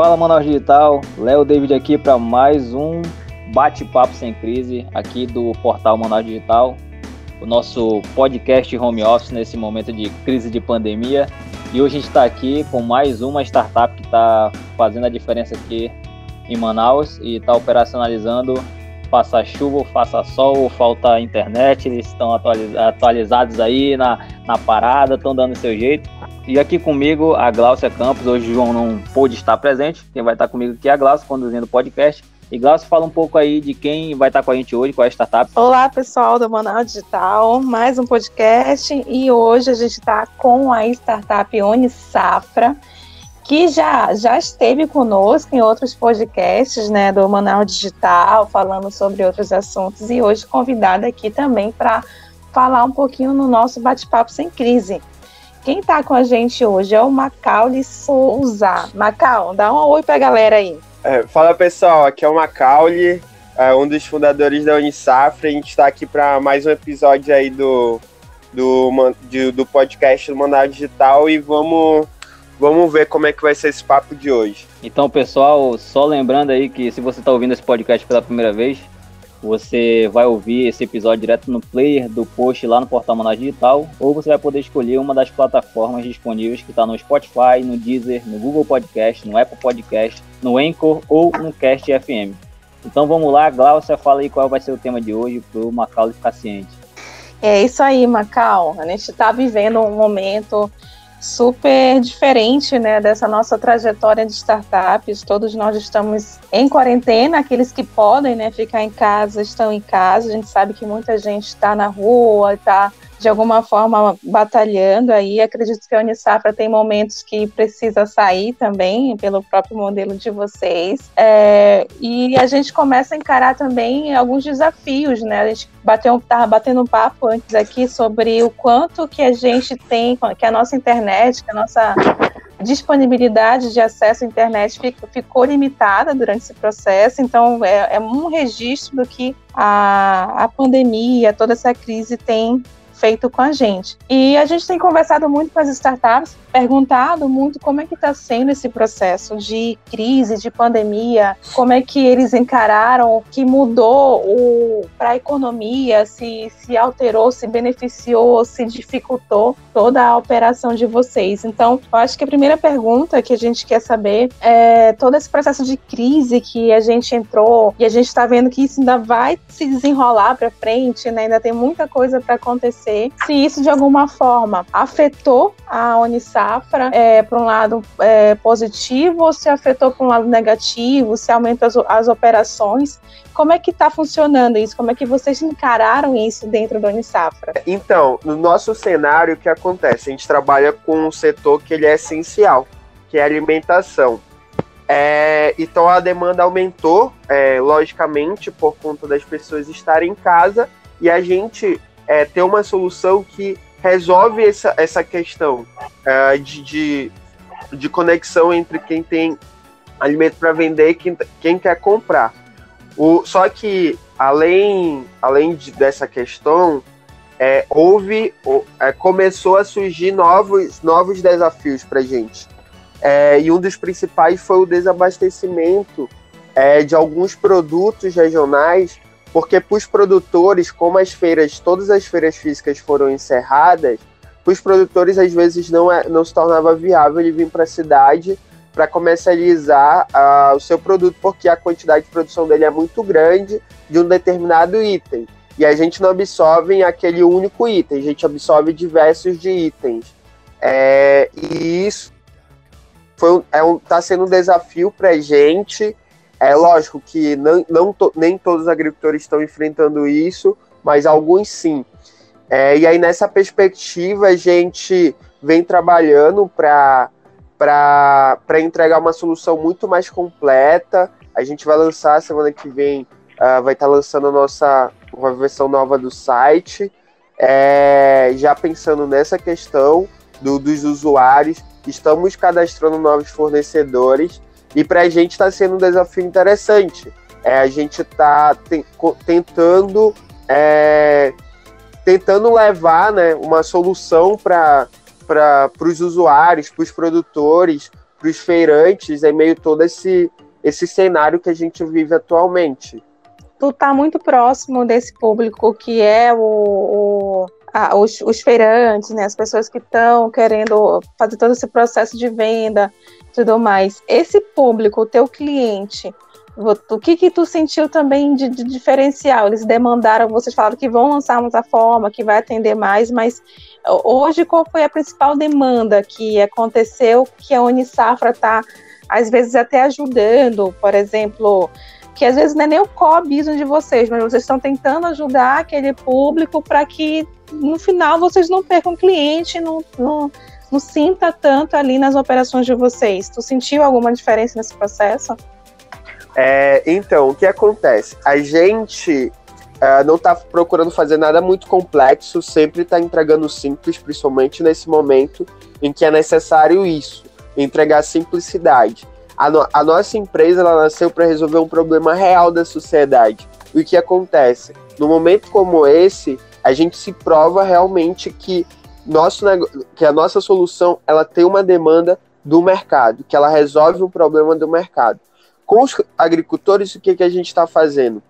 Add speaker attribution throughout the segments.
Speaker 1: Fala Manaus Digital, Léo David aqui para mais um bate-papo sem crise aqui do portal Manaus Digital, o nosso podcast home office nesse momento de crise de pandemia. E hoje a gente está aqui com mais uma startup que está fazendo a diferença aqui em Manaus e está operacionalizando faça chuva faça sol falta internet, eles estão atualizados aí na, na parada, estão dando seu jeito. E aqui comigo a Glaucia Campos, hoje o João não pôde estar presente, quem vai estar comigo aqui é a Glaucia, conduzindo o podcast. E Glaucia, fala um pouco aí de quem vai estar com a gente hoje, qual é a startup.
Speaker 2: Olá, pessoal do Manaus Digital, mais um podcast e hoje a gente está com a startup Unisafra, que já, já esteve conosco em outros podcasts né, do Manaus Digital, falando sobre outros assuntos, e hoje convidada aqui também para falar um pouquinho no nosso bate-papo sem crise. Quem está com a gente hoje é o Macaulay Souza. Macau, dá um oi para a galera aí.
Speaker 3: É, fala pessoal, aqui é o Macaulay, é um dos fundadores da Unisafra. A gente está aqui para mais um episódio aí do, do, do, do podcast do Mandar Digital e vamos Vamos ver como é que vai ser esse papo de hoje.
Speaker 1: Então, pessoal, só lembrando aí que se você está ouvindo esse podcast pela primeira vez, você vai ouvir esse episódio direto no player do post lá no portal Manaus Digital, ou você vai poder escolher uma das plataformas disponíveis que está no Spotify, no Deezer, no Google Podcast, no Apple Podcast, no Anchor ou no Cast FM. Então vamos lá, Glaucia, fala aí qual vai ser o tema de hoje para o Macau ficar ciente.
Speaker 2: É isso aí, Macau. A gente está vivendo um momento super diferente né, dessa nossa trajetória de startups. Todos nós estamos em quarentena, aqueles que podem né, ficar em casa estão em casa. A gente sabe que muita gente está na rua, está de alguma forma batalhando aí. Acredito que a Unisafra tem momentos que precisa sair também, pelo próprio modelo de vocês. É, e a gente começa a encarar também alguns desafios, né? A gente bateu, tava batendo um papo antes aqui sobre o quanto que a gente tem, que a nossa internet, que a nossa disponibilidade de acesso à internet ficou limitada durante esse processo, então é, é um registro do que a, a pandemia, toda essa crise tem feito com a gente. E a gente tem conversado muito com as startups, perguntado muito como é que está sendo esse processo de crise, de pandemia, como é que eles encararam, o que mudou para a economia, se, se alterou, se beneficiou, se dificultou toda a operação de vocês. Então, eu acho que a primeira pergunta que a gente quer saber é todo esse processo de crise que a gente entrou e a gente está vendo que isso ainda vai se desenrolar para frente, né? ainda tem muita coisa para acontecer se isso de alguma forma afetou a Unisafra é, para um lado é, positivo ou se afetou para um lado negativo, se aumenta as, as operações. Como é que está funcionando isso? Como é que vocês encararam isso dentro da Unisafra?
Speaker 3: Então, no nosso cenário, o que acontece? A gente trabalha com um setor que ele é essencial, que é a alimentação. É, então a demanda aumentou, é, logicamente, por conta das pessoas estarem em casa, e a gente é, ter uma solução que resolve essa, essa questão é, de, de, de, conexão entre quem tem alimento para vender e quem, quem quer comprar. O, só que, além, além de, dessa questão, é, houve, é, começou a surgir novos, novos desafios para gente. É, e um dos principais foi o desabastecimento é, de alguns produtos regionais porque para os produtores, como as feiras, todas as feiras físicas foram encerradas, para os produtores às vezes não, é, não se tornava viável ele vir para a cidade para comercializar uh, o seu produto, porque a quantidade de produção dele é muito grande de um determinado item. E a gente não absorve aquele único item, a gente absorve diversos de itens. É, e isso foi, é um, tá sendo um desafio para a gente é lógico que não, não to, nem todos os agricultores estão enfrentando isso, mas alguns sim. É, e aí, nessa perspectiva, a gente vem trabalhando para entregar uma solução muito mais completa. A gente vai lançar semana que vem, uh, vai estar tá lançando a nossa uma versão nova do site, é, já pensando nessa questão do, dos usuários. Estamos cadastrando novos fornecedores e para a gente está sendo um desafio interessante. É, a gente está te, tentando é, tentando levar né, uma solução para os usuários, para os produtores, os feirantes, é meio todo esse, esse cenário que a gente vive atualmente.
Speaker 2: Tu tá muito próximo desse público que é o, o a, os, os, feirantes, né, as pessoas que estão querendo fazer todo esse processo de venda, tudo mais. Esse público, o teu cliente, o que que tu sentiu também de, de, diferencial? Eles demandaram, vocês falaram que vão lançar uma plataforma que vai atender mais, mas hoje qual foi a principal demanda que aconteceu que a Unisafra está às vezes até ajudando, por exemplo, que às vezes não é nem o business de vocês, mas vocês estão tentando ajudar aquele público para que no final vocês não percam cliente, não, não, não sinta tanto ali nas operações de vocês. Tu sentiu alguma diferença nesse processo?
Speaker 3: É, então, o que acontece? A gente uh, não está procurando fazer nada muito complexo, sempre está entregando simples, principalmente nesse momento em que é necessário isso, entregar simplicidade. A, no, a nossa empresa ela nasceu para resolver um problema real da sociedade. E o que acontece? No momento como esse, a gente se prova realmente que, nosso, que a nossa solução ela tem uma demanda do mercado, que ela resolve um problema do mercado. Com os agricultores, o que, que a gente está fazendo?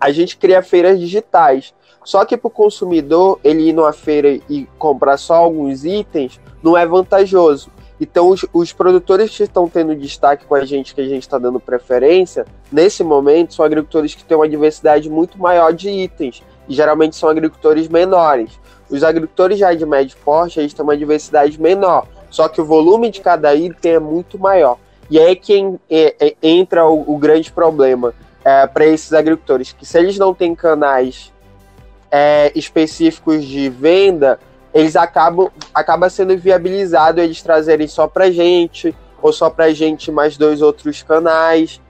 Speaker 3: A gente cria feiras digitais. Só que para o consumidor, ele ir numa feira e comprar só alguns itens, não é vantajoso. Então, os, os produtores que estão tendo destaque com a gente, que a gente está dando preferência, nesse momento, são agricultores que têm uma diversidade muito maior de itens. E geralmente são agricultores menores. Os agricultores já de médio porte, eles têm uma diversidade menor. Só que o volume de cada item é muito maior. E aí é que é, é, entra o, o, grande problema é, para esses agricultores, que se eles não têm canais é, específicos de venda, eles acabam acaba sendo viabilizado eles trazerem só para gente ou só para gente mais dois outros canais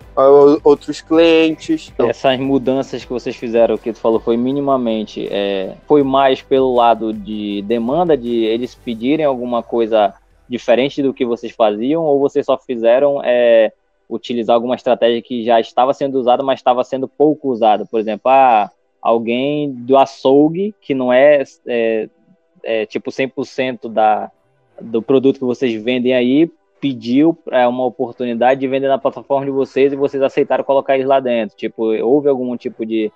Speaker 3: outros clientes.
Speaker 1: Essas mudanças que vocês fizeram, que tu falou, foi minimamente, é, foi mais pelo lado de demanda de eles pedirem alguma coisa diferente do que vocês faziam ou vocês só fizeram é, utilizar alguma estratégia que já estava sendo usada, mas estava sendo pouco usada? Por exemplo, ah, alguém do açougue que não é, é, é tipo 100% da, do produto que vocês vendem aí pediu é, uma oportunidade de vender na plataforma de vocês e vocês aceitaram colocar eles lá dentro. Tipo, houve algum tipo de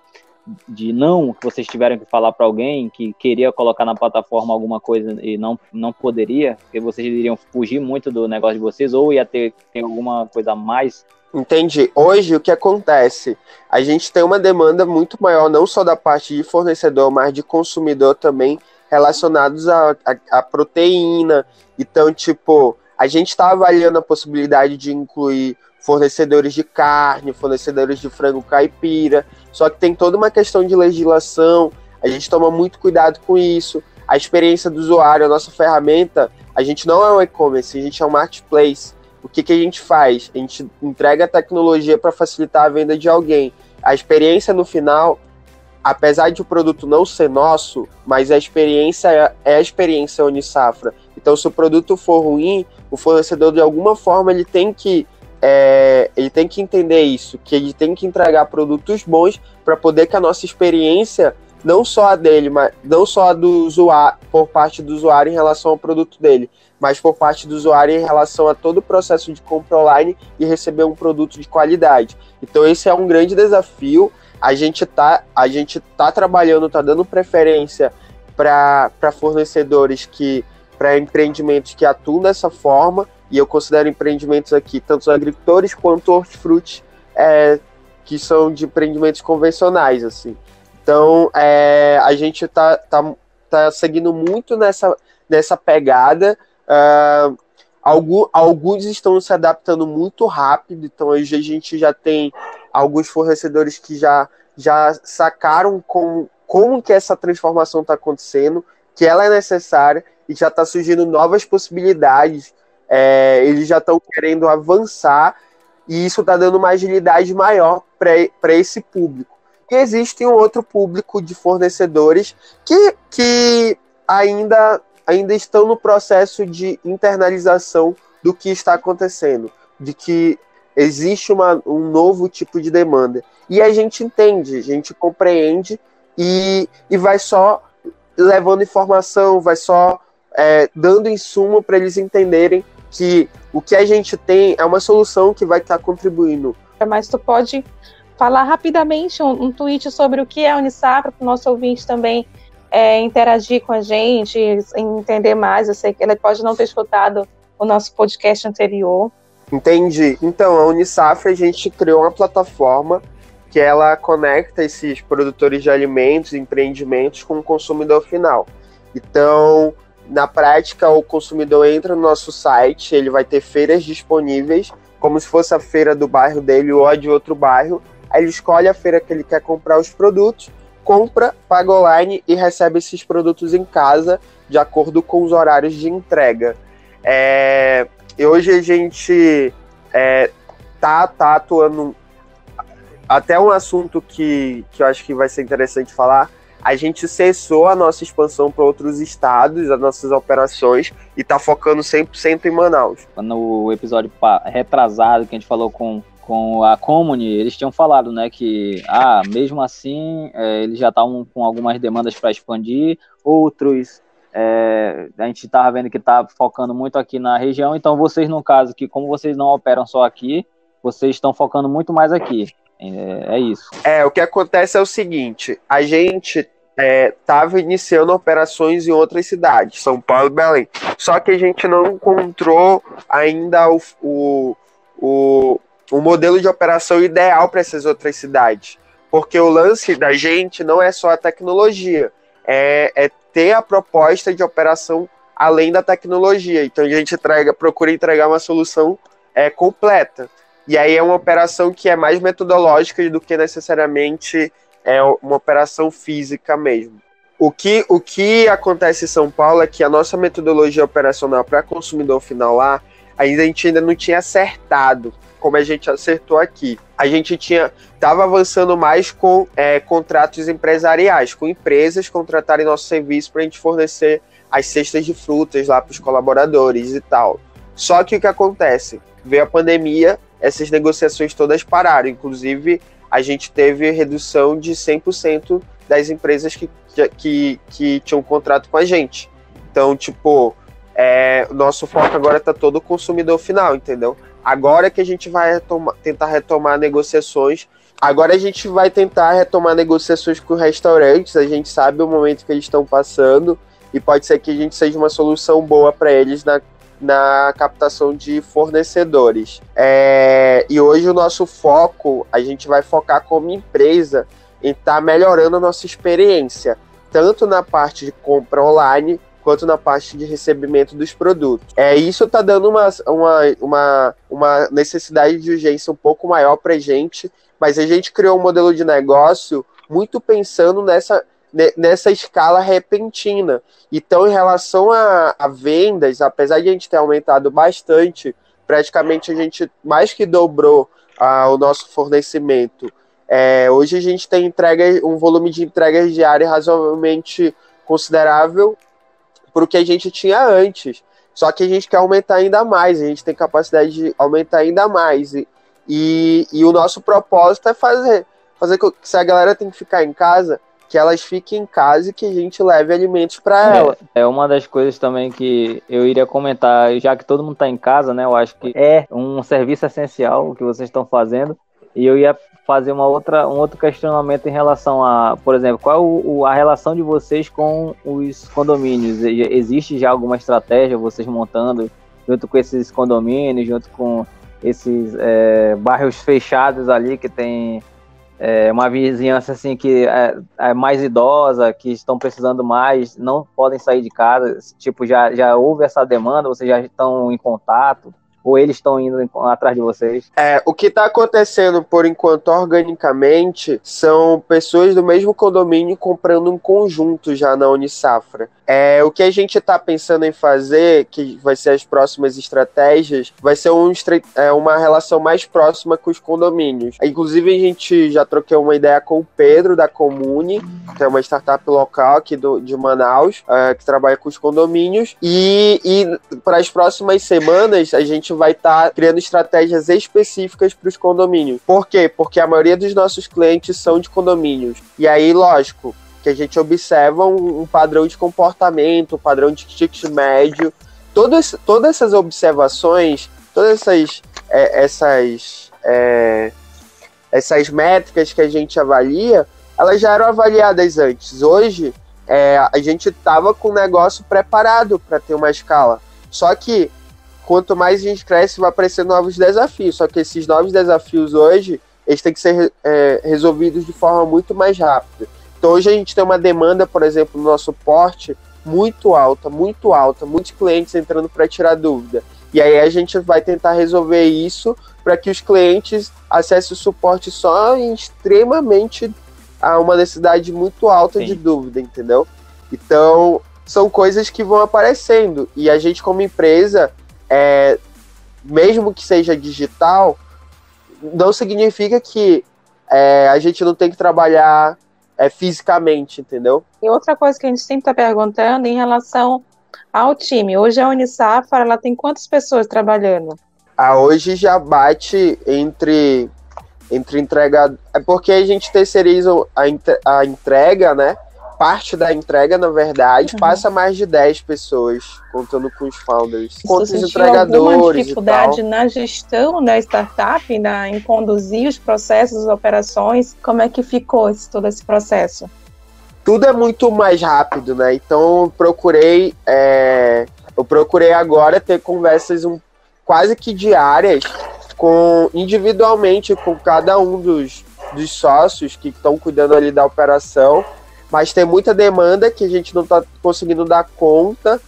Speaker 1: de não que vocês tiveram que falar para alguém que queria colocar na plataforma alguma coisa e não, não poderia, que vocês iriam fugir muito do negócio de vocês ou ia ter, ter alguma coisa a mais?
Speaker 3: Entendi. Hoje o que acontece? A gente tem uma demanda muito maior, não só da parte de fornecedor, mas de consumidor também, relacionados à a, a, a, proteína. Então, tipo, a gente está avaliando a possibilidade de incluir fornecedores de carne, fornecedores de frango caipira. Só que tem toda uma questão de legislação, a gente toma muito cuidado com isso. A experiência do usuário, a nossa ferramenta, a gente não é um e-commerce, a gente é um marketplace. O que, que a gente faz? A gente entrega a tecnologia para facilitar a venda de alguém. A experiência no final, apesar de o produto não ser nosso, mas a experiência é, é a experiência Unisafra. Então, se o produto for ruim, o fornecedor de alguma forma ele tem que é, ele tem que entender isso, que ele tem que entregar produtos bons para poder que a nossa experiência, não só a dele, mas não só a do usuário, por parte do usuário em relação ao produto dele, mas por parte do usuário em relação a todo o processo de compra online e receber um produto de qualidade. Então esse é um grande desafio. A gente tá, a gente tá trabalhando, tá dando preferência para fornecedores que para empreendimentos que atuam dessa forma e eu considero empreendimentos aqui, tanto os agricultores quanto hortifruti, é, que são de empreendimentos convencionais, assim. Então, é, a gente está tá, tá seguindo muito nessa, nessa pegada. Uh, algum, alguns estão se adaptando muito rápido, então hoje a gente já tem alguns fornecedores que já, já sacaram com, como que essa transformação está acontecendo, que ela é necessária e já está surgindo novas possibilidades é, eles já estão querendo avançar e isso está dando uma agilidade maior para esse público. E existe um outro público de fornecedores que, que ainda, ainda estão no processo de internalização do que está acontecendo, de que existe uma, um novo tipo de demanda. E a gente entende, a gente compreende e, e vai só levando informação, vai só é, dando insumo para eles entenderem que o que a gente tem é uma solução que vai estar contribuindo.
Speaker 2: Mas tu pode falar rapidamente um, um tweet sobre o que é a Unisafra para o nosso ouvinte também é, interagir com a gente, entender mais. Eu sei que ele pode não ter escutado o nosso podcast anterior.
Speaker 3: Entendi. Então, a Unisafra, a gente criou uma plataforma que ela conecta esses produtores de alimentos, empreendimentos com o consumidor final. Então, na prática, o consumidor entra no nosso site, ele vai ter feiras disponíveis, como se fosse a feira do bairro dele ou a de outro bairro. Aí ele escolhe a feira que ele quer comprar os produtos, compra, paga online e recebe esses produtos em casa de acordo com os horários de entrega. É, e hoje a gente é, tá, tá atuando até um assunto que, que eu acho que vai ser interessante falar a gente cessou a nossa expansão para outros estados, as nossas operações, e está focando 100% em Manaus.
Speaker 1: No episódio retrasado que a gente falou com, com a Comune, eles tinham falado né, que, ah, mesmo assim, é, eles já estavam com algumas demandas para expandir, outros é, a gente estava vendo que está focando muito aqui na região, então vocês, no caso, que como vocês não operam só aqui, vocês estão focando muito mais aqui. É, é, isso.
Speaker 3: É, o que acontece é o seguinte: a gente estava é, iniciando operações em outras cidades, São Paulo e Belém. Só que a gente não encontrou ainda o, o, o, o modelo de operação ideal para essas outras cidades. Porque o lance da gente não é só a tecnologia, é, é ter a proposta de operação além da tecnologia. Então a gente entrega, procura entregar uma solução é, completa. E aí é uma operação que é mais metodológica do que necessariamente é uma operação física mesmo. O que, o que acontece em São Paulo é que a nossa metodologia operacional para consumidor final lá, a gente ainda não tinha acertado como a gente acertou aqui. A gente tinha estava avançando mais com é, contratos empresariais, com empresas contratarem nosso serviço para a gente fornecer as cestas de frutas lá para os colaboradores e tal. Só que o que acontece? Veio a pandemia, essas negociações todas pararam, inclusive a gente teve redução de 100% das empresas que, que, que tinham um contrato com a gente. Então, tipo, é, nosso foco agora está todo consumidor final, entendeu? Agora que a gente vai retoma, tentar retomar negociações. Agora a gente vai tentar retomar negociações com restaurantes. A gente sabe o momento que eles estão passando e pode ser que a gente seja uma solução boa para eles na, na captação de fornecedores. É, e hoje o nosso foco, a gente vai focar como empresa em estar tá melhorando a nossa experiência, tanto na parte de compra online quanto na parte de recebimento dos produtos. É, isso está dando uma, uma, uma, uma necessidade de urgência um pouco maior para a gente, mas a gente criou um modelo de negócio muito pensando nessa nessa escala repentina. Então, em relação a, a, vendas, apesar de a gente ter aumentado bastante, praticamente a gente mais que dobrou ah, o nosso fornecimento. É, hoje a gente tem entrega, um volume de entregas diárias razoavelmente considerável para o que a gente tinha antes. Só que a gente quer aumentar ainda mais, a gente tem capacidade de aumentar ainda mais. E, e, e o nosso propósito é fazer, fazer que se a galera tem que ficar em casa, que elas fiquem em casa e que a gente leve alimentos para elas.
Speaker 1: É uma das coisas também que eu iria comentar, já que todo mundo está em casa, né? Eu acho que é um serviço essencial o que vocês estão fazendo. E eu ia fazer uma outra, um outro questionamento em relação a, por exemplo, qual é o, a relação de vocês com os condomínios? Existe já alguma estratégia vocês montando junto com esses condomínios, junto com esses é, bairros fechados ali que tem é, uma vizinhança assim que é, é, mais idosa, que estão precisando mais, não podem sair de casa, tipo, já, já houve essa demanda, vocês já estão em contato? Ou eles estão indo atrás de vocês?
Speaker 3: É, o que está acontecendo por enquanto organicamente são pessoas do mesmo condomínio comprando um conjunto já na Unisafra. É, o que a gente está pensando em fazer, que vai ser as próximas estratégias, vai ser um, é, uma relação mais próxima com os condomínios. Inclusive, a gente já troquei uma ideia com o Pedro, da Comune, que é uma startup local aqui do, de Manaus, é, que trabalha com os condomínios. E, e para as próximas semanas, a gente vai estar tá criando estratégias específicas para os condomínios. Por quê? Porque a maioria dos nossos clientes são de condomínios. E aí, lógico, que a gente observa um, um padrão de comportamento, um padrão de ticket médio todas, todas essas observações, todas essas, é, essas, é, essas métricas que a gente avalia, elas já eram avaliadas antes. Hoje, é, a gente estava com o negócio preparado para ter uma escala. Só que quanto mais a gente cresce, vai aparecer novos desafios. Só que esses novos desafios hoje, eles têm que ser é, resolvidos de forma muito mais rápida. Então hoje a gente tem uma demanda, por exemplo, no nosso porte muito alta, muito alta, muitos clientes entrando para tirar dúvida. E aí a gente vai tentar resolver isso para que os clientes acessem o suporte só em extremamente a uma necessidade muito alta Sim. de dúvida, entendeu? Então, são coisas que vão aparecendo. E a gente, como empresa, é, mesmo que seja digital, não significa que é, a gente não tem que trabalhar é, fisicamente, entendeu?
Speaker 2: E outra coisa que a gente sempre está perguntando em relação ao time. Hoje a Unisafra, ela tem quantas pessoas trabalhando?
Speaker 3: Ah, hoje já bate entre entre entrega. É porque a gente terceiriza a, a entrega, né? Parte da entrega, na verdade, uhum. passa mais de 10 pessoas, contando com os founders.
Speaker 2: Com os entregadores. Alguma dificuldade na gestão da startup, na, em conduzir os processos, as operações? Como é que ficou esse, todo esse processo?
Speaker 3: Tudo é muito mais rápido, né? Então procurei. É, eu procurei agora ter conversas um, quase que diárias com individualmente com cada um dos, dos sócios que estão cuidando ali da operação, mas tem muita demanda que a gente não está conseguindo dar conta.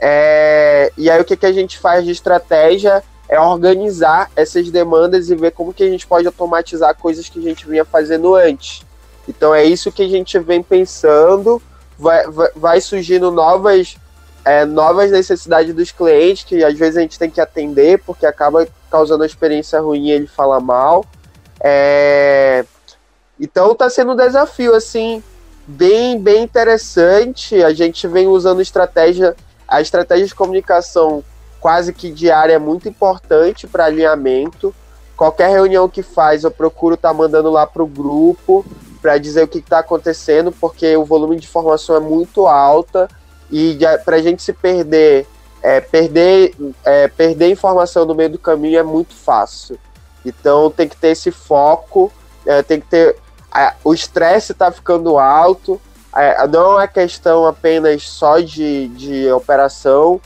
Speaker 3: É, e aí o que, que a gente faz de estratégia é organizar essas demandas e ver como que a gente pode automatizar coisas que a gente vinha fazendo antes. Então é isso que a gente vem pensando, vai, vai, surgindo novas é, novas necessidades dos clientes que às vezes a gente tem que atender porque acaba causando uma experiência ruim e ele fala mal. É... Então está sendo um desafio assim bem bem interessante. A gente vem usando estratégia, a estratégia de comunicação quase que diária é muito importante para alinhamento. Qualquer reunião que faz, eu procuro estar tá mandando lá para o grupo para dizer o que está acontecendo, porque o volume de informação é muito alta e para a gente se perder, é, perder, é, perder informação no meio do caminho é muito fácil. Então tem que ter esse foco, é, tem que ter. O estresse está ficando alto, é, não é questão apenas só de, de operação,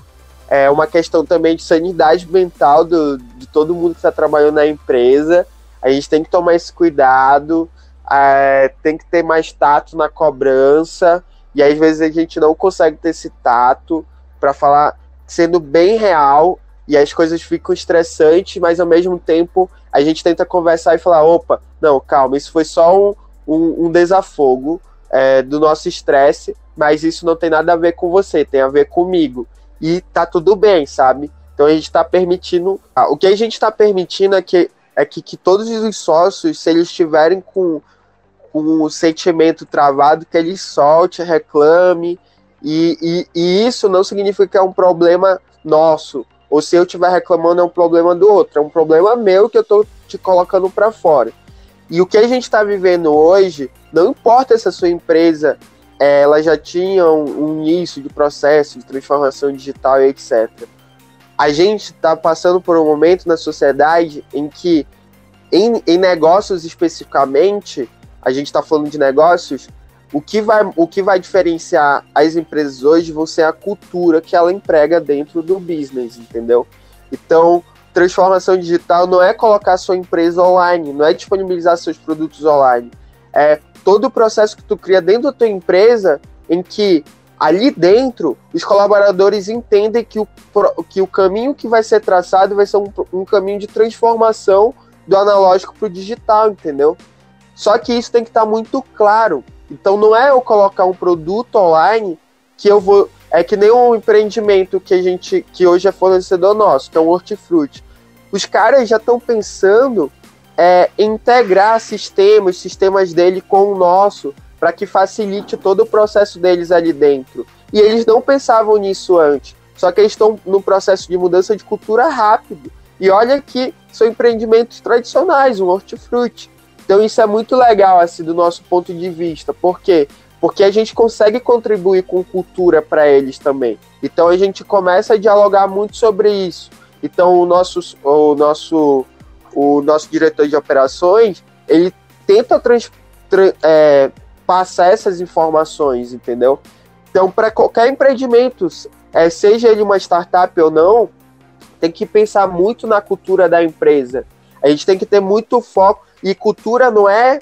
Speaker 3: é uma questão também de sanidade mental do, de todo mundo que está trabalhando na empresa. A gente tem que tomar esse cuidado, é, tem que ter mais tato na cobrança. E às vezes a gente não consegue ter esse tato para falar sendo bem real e as coisas ficam estressantes, mas ao mesmo tempo a gente tenta conversar e falar: opa, não, calma, isso foi só um, um, um desafogo é, do nosso estresse, mas isso não tem nada a ver com você, tem a ver comigo. E tá tudo bem, sabe? Então a gente está permitindo. Ah, o que a gente está permitindo é que, é que, que todos os sócios, se eles estiverem com com o sentimento travado, que ele solte, reclame, e, e, e, isso não significa que é um problema nosso, ou se eu estiver reclamando é um problema do outro, é um problema meu que eu estou te colocando para fora. E o que a gente está vivendo hoje, não importa se a sua empresa é, ela já tinha um, início de processo de transformação digital e etc. A gente está passando por um momento na sociedade em que, em, em negócios especificamente, a gente está falando de negócios, o que, vai, o que vai diferenciar as empresas hoje vão ser a cultura que ela emprega dentro do business, entendeu? Então, transformação digital não é colocar sua empresa online, não é disponibilizar seus produtos online. É todo o processo que tu cria dentro da tua empresa em que ali dentro os colaboradores entendem que o, que o caminho que vai ser traçado vai ser um, um caminho de transformação do analógico para o digital, entendeu? Só que isso tem que estar tá muito claro. Então não é eu colocar um produto online que eu vou. É que nem um empreendimento que a gente. que hoje é fornecedor nosso, que é um hortifruti. Os caras já estão pensando é, integrar sistemas, sistemas dele com o nosso, para que facilite todo o processo deles ali dentro. E eles não pensavam nisso antes. Só que eles estão no processo de mudança de cultura rápido. E olha que são empreendimentos tradicionais, um hortifruti. Então isso é muito legal assim do nosso ponto de vista. Por quê? porque a gente consegue contribuir com cultura para eles também. Então a gente começa a dialogar muito sobre isso. Então o nosso, o nosso, o nosso diretor de operações ele tenta trans, tra, é, passar essas informações, entendeu? Então para qualquer empreendimento, é, seja ele uma startup ou não, tem que pensar muito na cultura da empresa. A gente tem que ter muito foco e cultura não é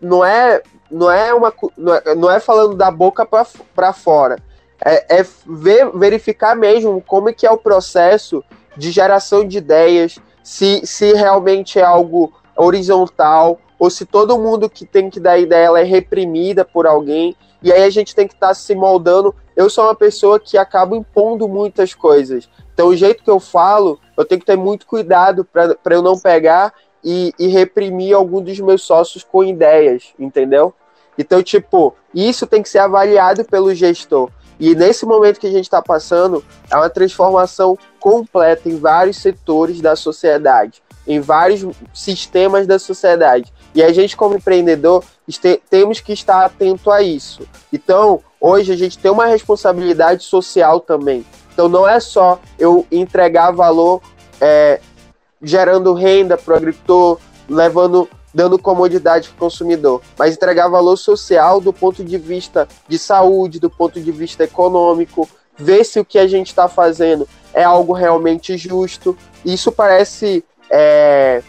Speaker 3: não é não é uma não é, não é falando da boca para fora. É, é ver, verificar mesmo como é que é o processo de geração de ideias, se, se realmente é algo horizontal ou se todo mundo que tem que dar ideia ela é reprimida por alguém. E aí a gente tem que estar tá se moldando. Eu sou uma pessoa que acaba impondo muitas coisas. Então, o jeito que eu falo, eu tenho que ter muito cuidado para eu não pegar e, e reprimir algum dos meus sócios com ideias, entendeu? Então, tipo, isso tem que ser avaliado pelo gestor. E nesse momento que a gente está passando, é uma transformação completa em vários setores da sociedade, em vários sistemas da sociedade. E a gente, como empreendedor, temos que estar atento a isso. Então, hoje a gente tem uma responsabilidade social também. Então, não é só eu entregar valor é, gerando renda para o agricultor, levando dando comodidade para o consumidor, mas entregar valor social do ponto de vista de saúde, do ponto de vista econômico, ver se o que a gente está fazendo é algo realmente justo. Isso parece é,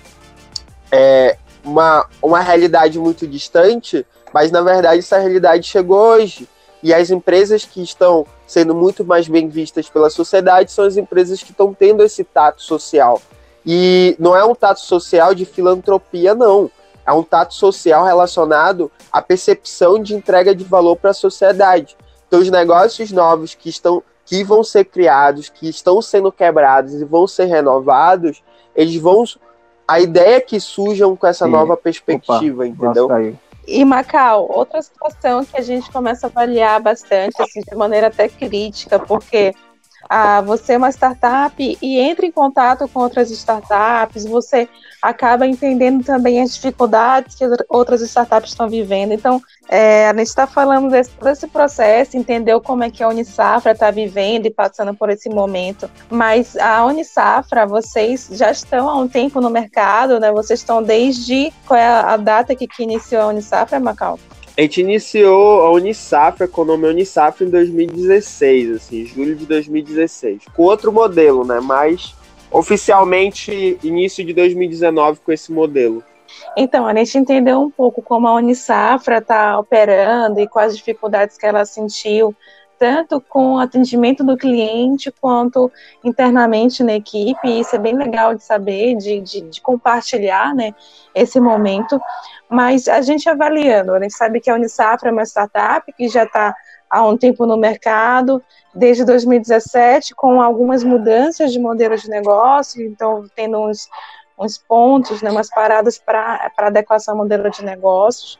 Speaker 3: é uma, uma realidade muito distante, mas na verdade essa realidade chegou hoje. E as empresas que estão sendo muito mais bem vistas pela sociedade são as empresas que estão tendo esse tato social. E não é um tato social de filantropia, não. É um tato social relacionado à percepção de entrega de valor para a sociedade. Então, os negócios novos que estão que vão ser criados, que estão sendo quebrados e vão ser renovados, eles vão. A ideia é que surjam com essa Sim. nova perspectiva, Opa, entendeu?
Speaker 2: E Macau, outra situação que a gente começa a avaliar bastante, assim, de maneira até crítica, porque ah, você é uma startup e entra em contato com outras startups, você acaba entendendo também as dificuldades que outras startups estão vivendo. Então, é, a gente está falando desse, desse processo, entendeu como é que a Unisafra está vivendo e passando por esse momento. Mas a Unisafra, vocês já estão há um tempo no mercado, né? Vocês estão desde qual é a data que, que iniciou a Unisafra, Macau?
Speaker 3: A gente iniciou a Unisafra com o nome Unisafra em 2016, assim, julho de 2016, com outro modelo, né? Mas oficialmente início de 2019 com esse modelo.
Speaker 2: Então, a gente entendeu um pouco como a Unisafra está operando e quais dificuldades que ela sentiu tanto com o atendimento do cliente quanto internamente na equipe. Isso é bem legal de saber, de, de, de, compartilhar né, esse momento. Mas a gente avaliando, a gente sabe que a Unisafra é uma startup que já está há um tempo no mercado, desde 2017, com algumas mudanças de modelo de negócio, então tendo uns, uns pontos, né, umas paradas para adequação ao modelo de negócios.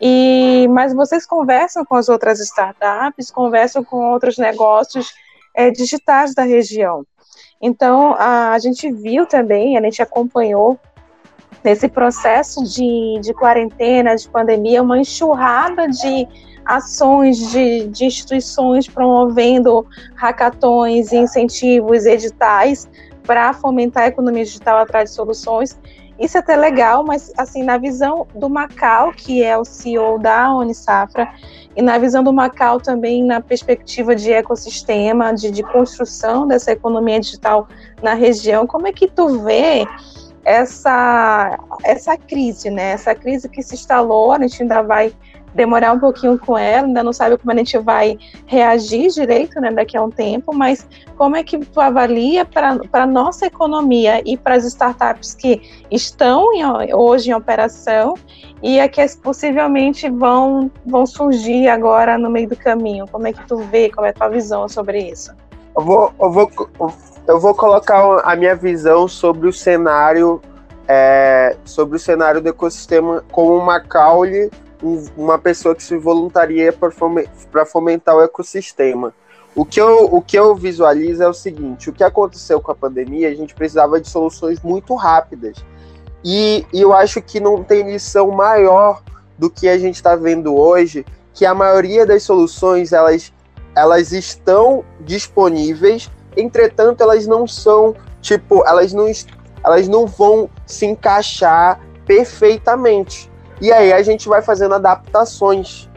Speaker 2: E, mas vocês conversam com as outras startups, conversam com outros negócios é, digitais da região. Então, a, a gente viu também, a gente acompanhou nesse processo de, de quarentena, de pandemia, uma enxurrada de ações de, de instituições promovendo hackathons, incentivos, editais para fomentar a economia digital atrás de soluções. Isso é até legal, mas assim, na visão do Macau, que é o CEO da Unisafra, e na visão do Macau também na perspectiva de ecossistema, de, de construção dessa economia digital na região, como é que tu vê essa, essa crise, né? Essa crise que se instalou, a gente ainda vai demorar um pouquinho com ela, ainda não sabe como a gente vai reagir direito né, daqui a um tempo, mas como é que tu avalia para a nossa economia e para as startups que estão em, hoje em operação e a que possivelmente vão, vão surgir agora no meio do caminho? Como é que tu vê, qual é a tua visão sobre isso?
Speaker 3: Eu vou, eu vou, eu vou colocar a minha visão sobre o cenário é, sobre o cenário do ecossistema como uma caule uma pessoa que se voluntaria para fomentar o ecossistema. O que, eu, o que eu visualizo é o seguinte: o que aconteceu com a pandemia, a gente precisava de soluções muito rápidas. E, e eu acho que não tem lição maior do que a gente está vendo hoje, que a maioria das soluções elas, elas estão disponíveis, entretanto elas não são tipo elas não elas não vão se encaixar perfeitamente. E aí a gente vai fazendo adaptações.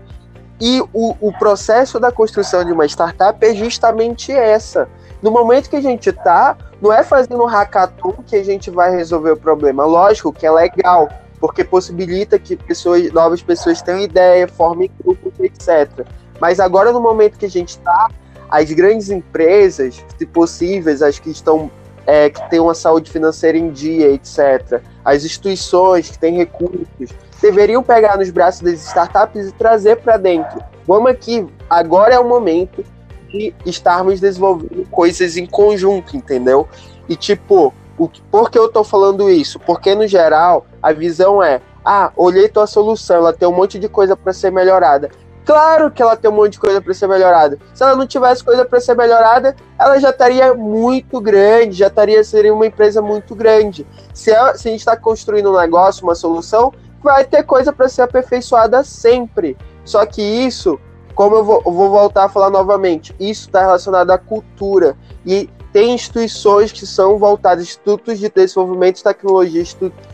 Speaker 3: E o, o processo da construção de uma startup é justamente essa. No momento que a gente está, não é fazendo um hackathon que a gente vai resolver o problema. Lógico que é legal, porque possibilita que pessoas, novas pessoas tenham ideia, formem grupos, etc. Mas agora, no momento que a gente está, as grandes empresas, se possíveis, as que estão é, que tem uma saúde financeira em dia, etc. As instituições que têm recursos deveriam pegar nos braços das startups e trazer para dentro. Vamos aqui, agora é o momento de estarmos desenvolvendo coisas em conjunto, entendeu? E tipo, o, por que eu estou falando isso? Porque no geral a visão é: ah, olhei tua solução, ela tem um monte de coisa para ser melhorada. Claro que ela tem um monte de coisa para ser melhorada. Se ela não tivesse coisa para ser melhorada, ela já estaria muito grande, já estaria seria uma empresa muito grande. Se, ela, se a gente está construindo um negócio, uma solução, vai ter coisa para ser aperfeiçoada sempre. Só que isso, como eu vou, eu vou voltar a falar novamente, isso está relacionado à cultura e tem instituições que são voltadas, institutos de desenvolvimento de tecnologia,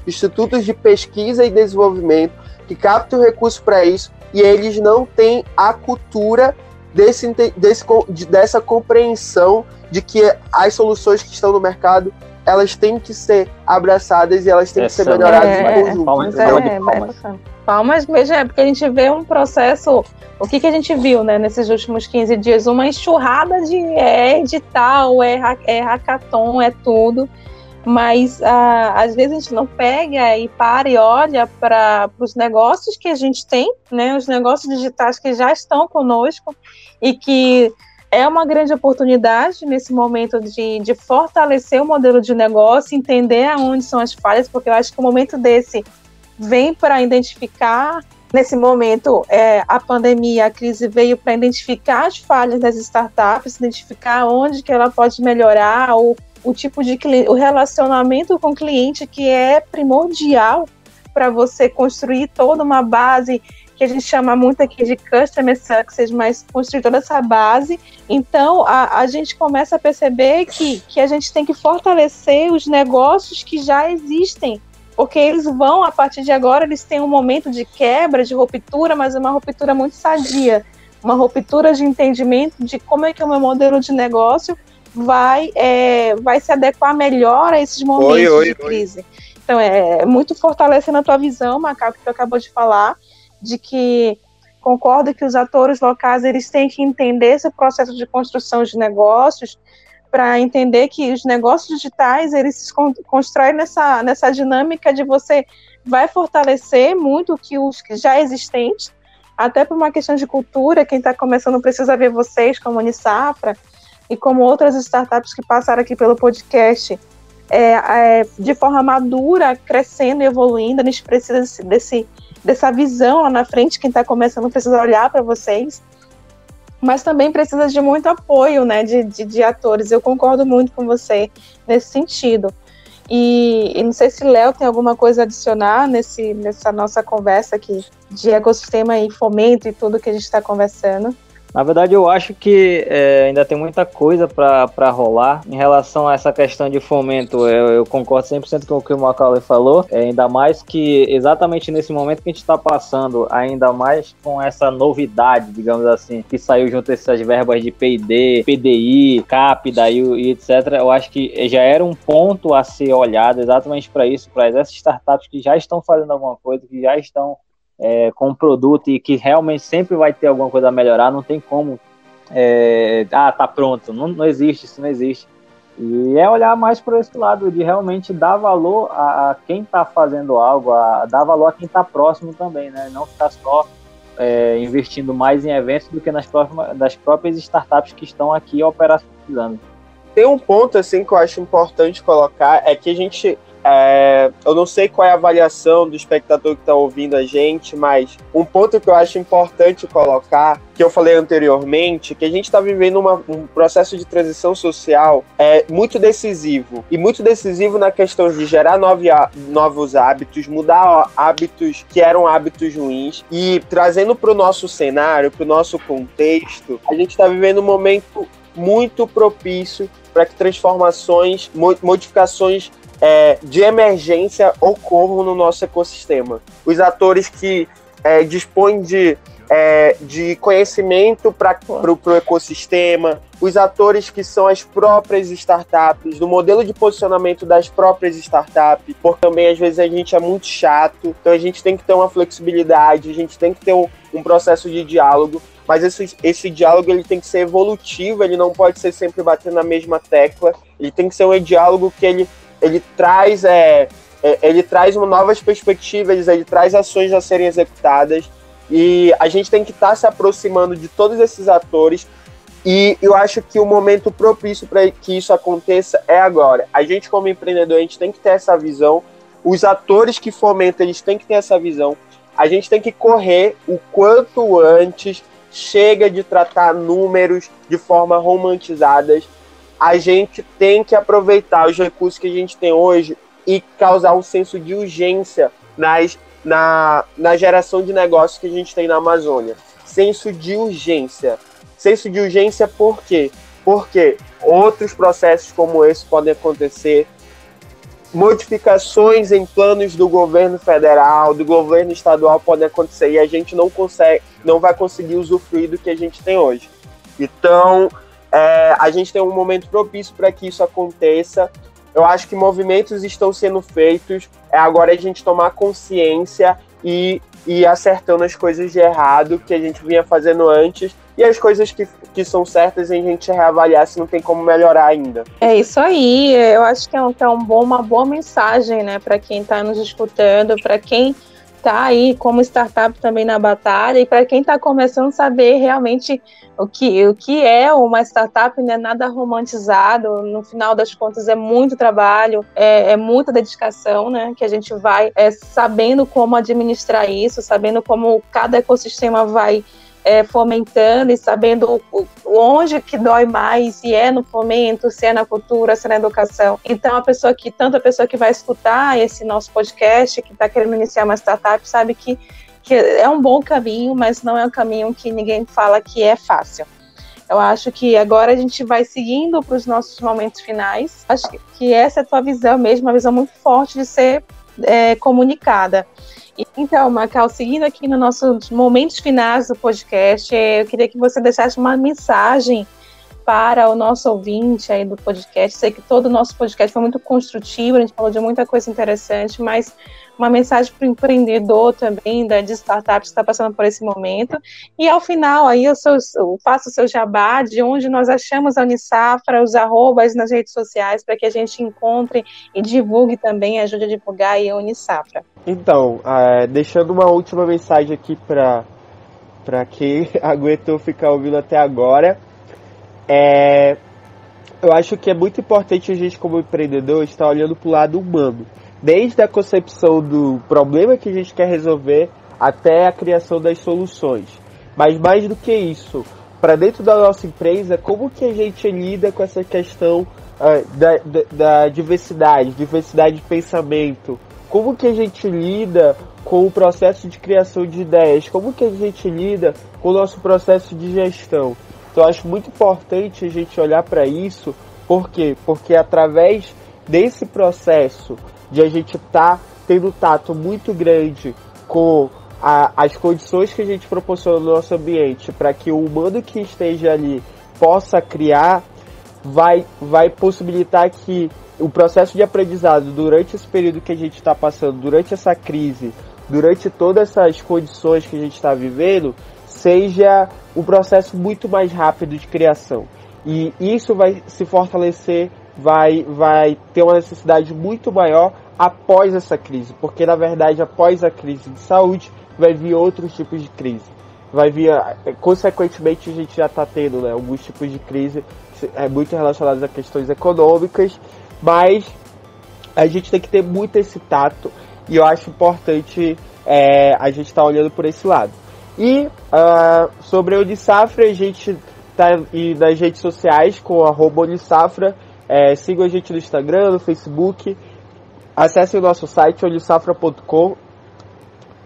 Speaker 3: institutos de pesquisa e desenvolvimento, que captam recursos para isso, e eles não têm a cultura desse, desse, dessa compreensão de que as soluções que estão no mercado elas têm que ser abraçadas e elas têm Essa que ser melhoradas é, em conjunto.
Speaker 2: Palmas, é, palmas. É, palmas mesmo, é porque a gente vê um processo. O que, que a gente viu né, nesses últimos 15 dias? Uma enxurrada de é edital, é, é hackathon, é tudo mas ah, às vezes a gente não pega e para e olha para os negócios que a gente tem, né, os negócios digitais que já estão conosco e que é uma grande oportunidade nesse momento de, de fortalecer o modelo de negócio, entender aonde são as falhas, porque eu acho que o momento desse vem para identificar. Nesse momento, é, a pandemia, a crise veio para identificar as falhas das startups, identificar onde que ela pode melhorar, ou o tipo de o relacionamento com o cliente que é primordial para você construir toda uma base que a gente chama muito aqui de customer success, mas construir toda essa base. Então, a, a gente começa a perceber que, que a gente tem que fortalecer os negócios que já existem, porque eles vão, a partir de agora, eles têm um momento de quebra, de ruptura, mas é uma ruptura muito sadia, uma ruptura de entendimento de como é que é o meu modelo de negócio vai, é, vai se adequar melhor a esses momentos oi, oi, de crise. Oi. Então, é muito fortalecendo a tua visão, Macaco, que tu acabou de falar, de que concordo que os atores locais eles têm que entender esse processo de construção de negócios para entender que os negócios digitais eles se constroem nessa, nessa dinâmica de você vai fortalecer muito que os já existentes, até por uma questão de cultura, quem está começando precisa ver vocês como Unisafra, e como outras startups que passaram aqui pelo podcast, é, é, de forma madura, crescendo e evoluindo, a gente precisa desse, desse dessa visão lá na frente, quem está começando precisa olhar para vocês, mas também precisa de muito apoio, né, de, de, de, atores, eu concordo muito com você nesse sentido. E, e não sei se Léo tem alguma coisa a adicionar nesse, nessa nossa conversa aqui de ecossistema e fomento e tudo que a gente está conversando.
Speaker 1: Na verdade, eu acho que é, ainda tem muita coisa para rolar em relação a essa questão de fomento. Eu, eu concordo 100% com o que o Macaulay falou, é, ainda mais que exatamente nesse momento que a gente está passando, ainda mais com essa novidade, digamos assim, que saiu junto essas verbas de PD, PDI, CAPDA e, e etc. Eu acho que já era um ponto a ser olhado exatamente para isso, para essas startups que já estão fazendo alguma coisa, que já estão é, com um produto e que realmente sempre vai ter alguma coisa a melhorar, não tem como. É, ah, tá pronto. Não, não existe, isso não existe. E é olhar mais por esse lado, de realmente dar valor a, a quem está fazendo algo, a, dar valor a quem está próximo também, né? Não ficar só é, investindo mais em eventos do que nas próximas, das próprias startups que estão aqui operacionalizando.
Speaker 3: Tem um ponto assim que eu acho importante colocar é que a gente é, eu não sei qual é a avaliação do espectador que está ouvindo a gente, mas um ponto que eu acho importante colocar, que eu falei anteriormente, que a gente está vivendo uma, um processo de transição social é muito decisivo. E muito decisivo na questão de gerar novi, novos hábitos, mudar hábitos que eram hábitos ruins. E trazendo para o nosso cenário, para o nosso contexto, a gente está vivendo um momento muito propício para que transformações, modificações é, de emergência ocorram no nosso ecossistema. Os atores que é, dispõem de, é, de conhecimento para o ecossistema, os atores que são as próprias startups, do modelo de posicionamento das próprias startups, porque também às vezes a gente é muito chato, então a gente tem que ter uma flexibilidade, a gente tem que ter um, um processo de diálogo, mas esse, esse diálogo ele tem que ser evolutivo, ele não pode ser sempre batendo na mesma tecla, ele tem que ser um diálogo que ele ele traz é, é, ele traz novas perspectivas, ele traz ações a serem executadas e a gente tem que estar tá se aproximando de todos esses atores e eu acho que o momento propício para que isso aconteça é agora. A gente como empreendedor a gente tem que ter essa visão, os atores que fomentam eles têm que ter essa visão. A gente tem que correr o quanto antes. Chega de tratar números de forma romantizadas a gente tem que aproveitar os recursos que a gente tem hoje e causar um senso de urgência nas, na, na geração de negócios que a gente tem na Amazônia. Senso de urgência. Senso de urgência por quê? Porque outros processos como esse podem acontecer, modificações em planos do governo federal, do governo estadual podem acontecer e a gente não consegue, não vai conseguir usufruir do que a gente tem hoje. Então, é, a gente tem um momento propício para que isso aconteça. Eu acho que movimentos estão sendo feitos. É agora a gente tomar consciência e ir acertando as coisas de errado que a gente vinha fazendo antes e as coisas que, que são certas a gente reavaliar se não tem como melhorar ainda.
Speaker 2: É isso aí. Eu acho que é, um, que é um bom, uma boa mensagem, né, para quem está nos escutando, para quem está aí como startup também na batalha. E para quem está começando a saber realmente o que, o que é uma startup, não é nada romantizado, no final das contas é muito trabalho, é, é muita dedicação, né, que a gente vai é, sabendo como administrar isso, sabendo como cada ecossistema vai é, fomentando e sabendo onde que dói mais, se é no fomento, se é na cultura, se é na educação. Então, a pessoa que, tanto a pessoa que vai escutar esse nosso podcast, que está querendo iniciar uma startup, sabe que, que é um bom caminho, mas não é um caminho que ninguém fala que é fácil. Eu acho que agora a gente vai seguindo para os nossos momentos finais. Acho que essa é a tua visão mesmo, uma visão muito forte de ser é, comunicada. Então, Macau, seguindo aqui nos nossos momentos finais do podcast, eh, eu queria que você deixasse uma mensagem para o nosso ouvinte aí do podcast. Sei que todo o nosso podcast foi muito construtivo, a gente falou de muita coisa interessante, mas uma mensagem para o empreendedor também, da, de startups que está passando por esse momento. E ao final, aí eu, sou, eu faço o seu jabá de onde nós achamos a Unisafra, os arrobas nas redes sociais, para que a gente encontre e divulgue também, ajude a divulgar a Unisafra.
Speaker 3: Então, é, deixando uma última mensagem aqui para para quem aguentou ficar ouvindo até agora, é, eu acho que é muito importante a gente, como empreendedor, estar olhando para o lado humano desde a concepção do problema que a gente quer resolver até a criação das soluções. Mas mais do que isso, para dentro da nossa empresa, como que a gente lida com essa questão uh, da, da, da, diversidade, diversidade de pensamento? Como que a gente lida com o processo de criação de ideias? Como que a gente lida com o nosso processo de gestão? Então, acho muito importante a gente olhar para isso, por quê? Porque através desse processo de a gente estar tá tendo tato muito grande com a, as condições que a gente proporciona no nosso ambiente para que o humano que esteja ali possa criar, vai, vai possibilitar que o processo de aprendizado durante esse período que a gente está passando, durante essa crise, durante todas essas condições que a gente está vivendo, seja um processo muito mais rápido de criação. E isso vai se fortalecer vai, vai ter uma necessidade muito maior após essa crise, porque na verdade após a crise de saúde vai vir outros tipos de crise. Vai vir, eh, consequentemente a gente já está tendo né, alguns tipos de crise é, muito relacionados a questões econômicas, mas a gente tem que ter muito esse tato e eu acho importante é, a gente estar tá olhando por esse lado. E uh, sobre a Unisafra, a gente tá nas redes sociais com arroba Unisafra. É, sigam a gente no Instagram, no Facebook. Acessem o nosso site unisafra.com.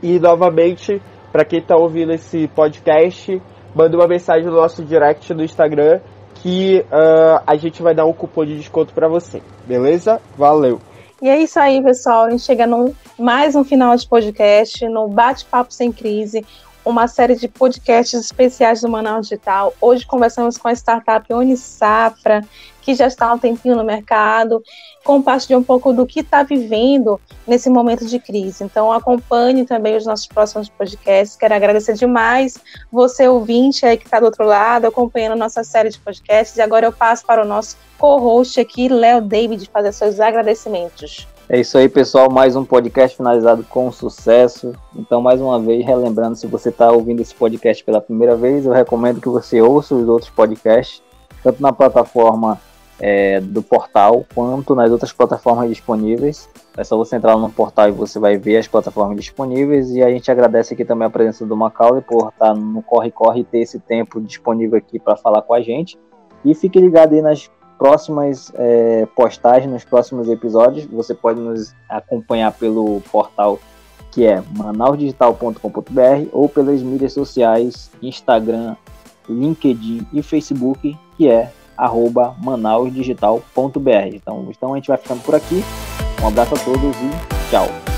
Speaker 3: E novamente, para quem está ouvindo esse podcast, manda uma mensagem no nosso direct no Instagram que uh, a gente vai dar um cupom de desconto para você. Beleza? Valeu!
Speaker 2: E é isso aí, pessoal. A gente chega no mais um final de podcast, no Bate-Papo Sem Crise, uma série de podcasts especiais do Manaus Digital. Hoje conversamos com a startup Unisafra, que já está há um tempinho no mercado, compartilhar um pouco do que está vivendo nesse momento de crise. Então acompanhe também os nossos próximos podcasts. Quero agradecer demais você, ouvinte aí que está do outro lado, acompanhando a nossa série de podcasts. E agora eu passo para o nosso co-host aqui, Léo David, fazer seus agradecimentos.
Speaker 1: É isso aí, pessoal. Mais um podcast finalizado com sucesso. Então, mais uma vez, relembrando, se você está ouvindo esse podcast pela primeira vez, eu recomendo que você ouça os outros podcasts, tanto na plataforma é, do portal quanto nas outras plataformas disponíveis. É só você entrar no portal e você vai ver as plataformas disponíveis. E a gente agradece aqui também a presença do Macaulay por estar no corre-corre e ter esse tempo disponível aqui para falar com a gente. E fique ligado aí nas próximas é, postagens, nos próximos episódios. Você pode nos acompanhar pelo portal que é manausdigital.com.br ou pelas mídias sociais, Instagram, LinkedIn e Facebook, que é arroba manausdigital.br. Então, então a gente vai ficando por aqui. Um abraço a todos e tchau.